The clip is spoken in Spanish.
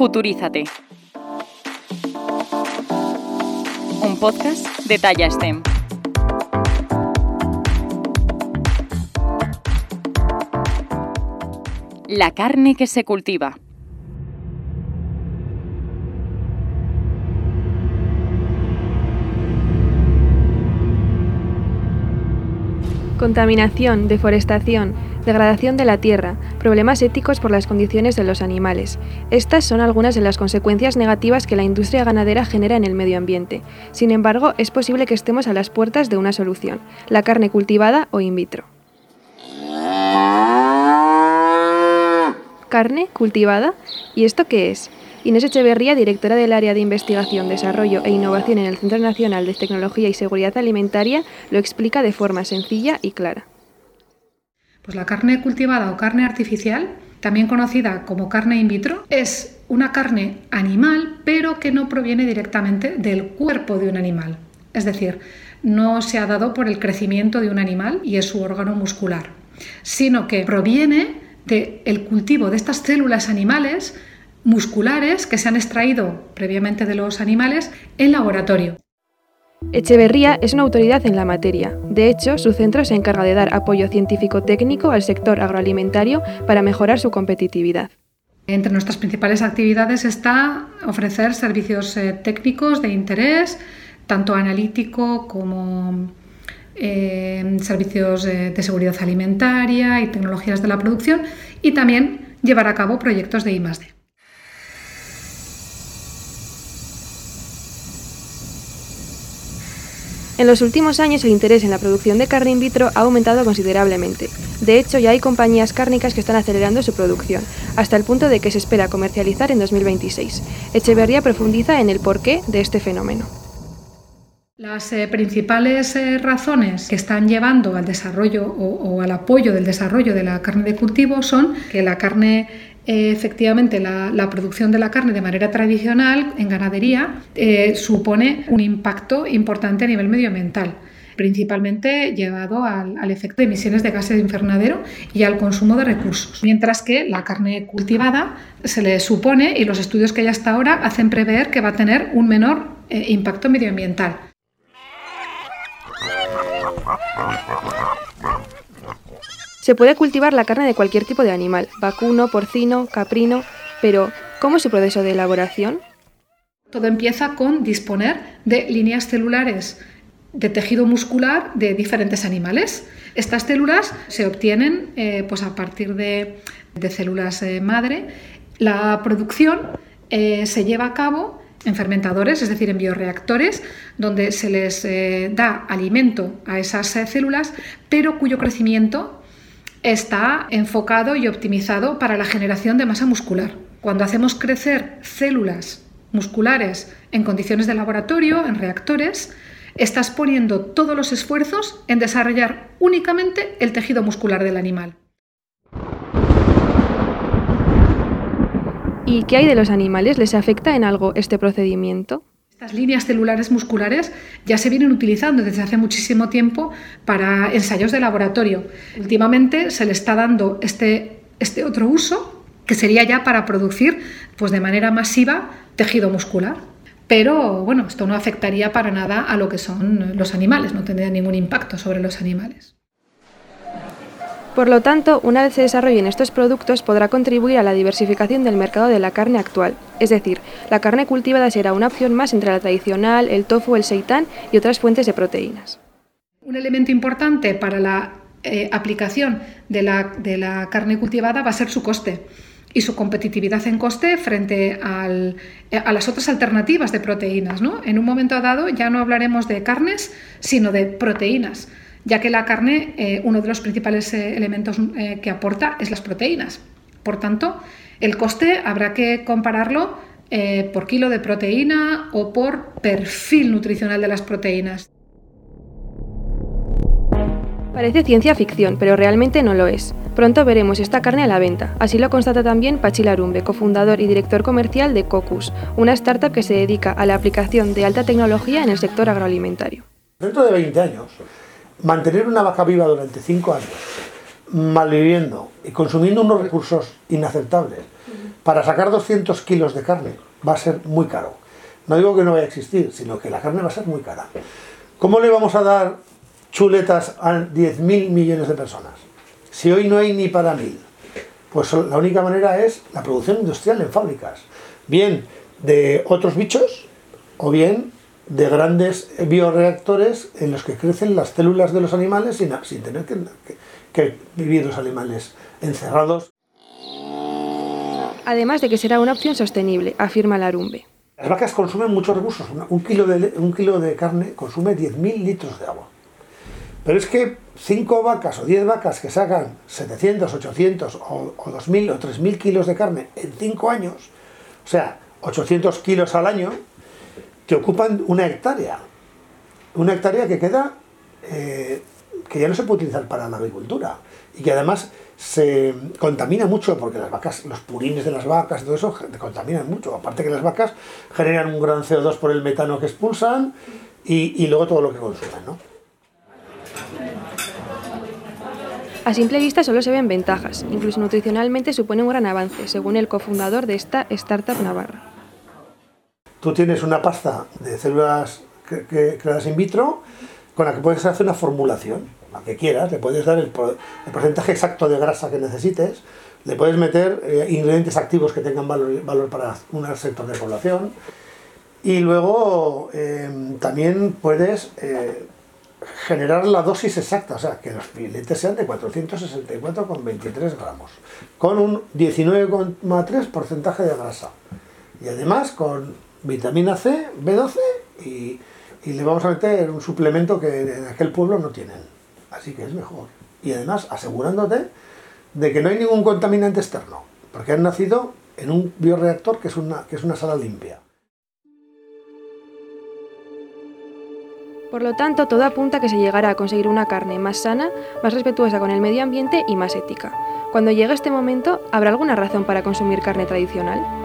Futurízate. Un podcast de Talla STEM. La carne que se cultiva. Contaminación, deforestación, degradación de la tierra, problemas éticos por las condiciones de los animales. Estas son algunas de las consecuencias negativas que la industria ganadera genera en el medio ambiente. Sin embargo, es posible que estemos a las puertas de una solución, la carne cultivada o in vitro. ¿Carne cultivada? ¿Y esto qué es? Inés Echeverría, directora del área de investigación, desarrollo e innovación en el Centro Nacional de Tecnología y Seguridad Alimentaria, lo explica de forma sencilla y clara. Pues la carne cultivada o carne artificial, también conocida como carne in vitro, es una carne animal, pero que no proviene directamente del cuerpo de un animal. Es decir, no se ha dado por el crecimiento de un animal y es su órgano muscular, sino que proviene del cultivo de estas células animales musculares que se han extraído previamente de los animales en laboratorio. Echeverría es una autoridad en la materia. De hecho, su centro se encarga de dar apoyo científico-técnico al sector agroalimentario para mejorar su competitividad. Entre nuestras principales actividades está ofrecer servicios eh, técnicos de interés, tanto analítico como eh, servicios eh, de seguridad alimentaria y tecnologías de la producción, y también llevar a cabo proyectos de I+D. En los últimos años el interés en la producción de carne in vitro ha aumentado considerablemente. De hecho, ya hay compañías cárnicas que están acelerando su producción, hasta el punto de que se espera comercializar en 2026. Echeverría profundiza en el porqué de este fenómeno. Las eh, principales eh, razones que están llevando al desarrollo o, al apoyo del desarrollo de la carne de cultivo son que la carne efectivamente la, producción de la carne de manera tradicional en ganadería eh, supone un impacto importante a nivel medioambiental principalmente llevado al, efecto de emisiones de gases de invernadero y al consumo de recursos. Mientras que la carne cultivada se le supone, y los estudios que hay hasta ahora hacen prever que va a tener un menor eh, impacto medioambiental. Se puede cultivar la carne de cualquier tipo de animal, vacuno, porcino, caprino, pero ¿cómo es su proceso de elaboración? Todo empieza con disponer de líneas celulares de tejido muscular de diferentes animales. Estas células se obtienen eh, pues a partir de, células eh, madre. La producción eh, se lleva a cabo en fermentadores, es decir, en bioreactores, donde se les da alimento a esas células, pero cuyo crecimiento está enfocado y optimizado para la generación de masa muscular. Cuando hacemos crecer células musculares en condiciones de laboratorio, en reactores, estás poniendo todos los esfuerzos en desarrollar únicamente el tejido muscular del animal. ¿Y qué hay de los animales? ¿Les afecta en algo este procedimiento? Estas líneas celulares musculares ya se vienen utilizando desde hace muchísimo tiempo para ensayos de laboratorio. Últimamente se le está dando este, este otro uso que sería ya para producir pues de manera masiva tejido muscular. Pero bueno, esto no afectaría para nada a lo que son los animales, no tendría ningún impacto sobre los animales. Por lo tanto, una vez se desarrollen estos productos podrá contribuir a la diversificación del mercado de la carne actual. Es decir, la carne cultivada será una opción más entre la tradicional, el tofu, el seitán y otras fuentes de proteínas. Un elemento importante para la eh, aplicación de la, carne cultivada va a ser su coste y su competitividad en coste frente eh, a las otras alternativas de proteínas. En un momento dado ya no hablaremos de carnes, sino de proteínas ya que la carne, eh, uno de los principales eh, elementos eh, que aporta es las proteínas. Por tanto, el coste habrá que compararlo por kilo de proteína o por perfil nutricional de las proteínas. Parece ciencia ficción, pero realmente no lo es. Pronto veremos esta carne a la venta. Así lo constata también Pachi Larumbe, cofundador y director comercial de Cocus, una startup que se dedica a la aplicación de alta tecnología en el sector agroalimentario. Dentro de 20 años, mantener una vaca viva durante cinco años, malviviendo y consumiendo unos recursos inaceptables, para sacar 200 kilos de carne va a ser muy caro. No digo que no vaya a existir, sino que la carne va a ser muy cara. ¿Cómo le vamos a dar chuletas a 10.000 millones de personas? Si hoy no hay ni para mil. Pues la única manera es la producción industrial en fábricas. Bien de otros bichos o bien de grandes bioreactores en los que crecen las células de los animales sin, sin tener que, que vivir los animales encerrados. Además de que será una opción sostenible, afirma Larumbe. Las vacas consumen muchos recursos. Un kilo de, un kilo de carne consume 10.000 litros de agua. Pero es que 5 vacas o 10 vacas que sacan 700, 800 o, o 2.000 o 3.000 kilos de carne en 5 años, o sea, 800 kilos al año, te ocupan una hectárea. Una hectárea que queda, eh, que ya no se puede utilizar para la agricultura y que además se contamina mucho porque las vacas, los purines de las vacas todo eso contaminan mucho. Aparte que las vacas generan un gran CO2 por el metano que expulsan y, y luego todo lo que consumen, ¿no? A simple vista solo se ven ventajas, incluso nutricionalmente supone un gran avance, según el cofundador de esta startup navarra. Tú tienes una pasta de células creadas in vitro con la que puedes hacer una formulación, la que quieras, le puedes dar el, porcentaje exacto de grasa que necesites, le puedes meter eh, ingredientes activos que tengan valor, para un sector de población y luego eh, también puedes eh, generar la dosis exacta, o sea, que los filetes sean de 464,23 gramos, con un 19,3 porcentaje de grasa. Y además con vitamina C, B12 y, y, le vamos a meter un suplemento que en aquel pueblo no tienen. Así que es mejor. Y además asegurándote de que no hay ningún contaminante externo, porque han nacido en un bioreactor que es una, que es una sala limpia. Por lo tanto, todo apunta a que se llegará a conseguir una carne más sana, más respetuosa con el medio ambiente y más ética. Cuando llegue este momento, ¿habrá alguna razón para consumir carne tradicional?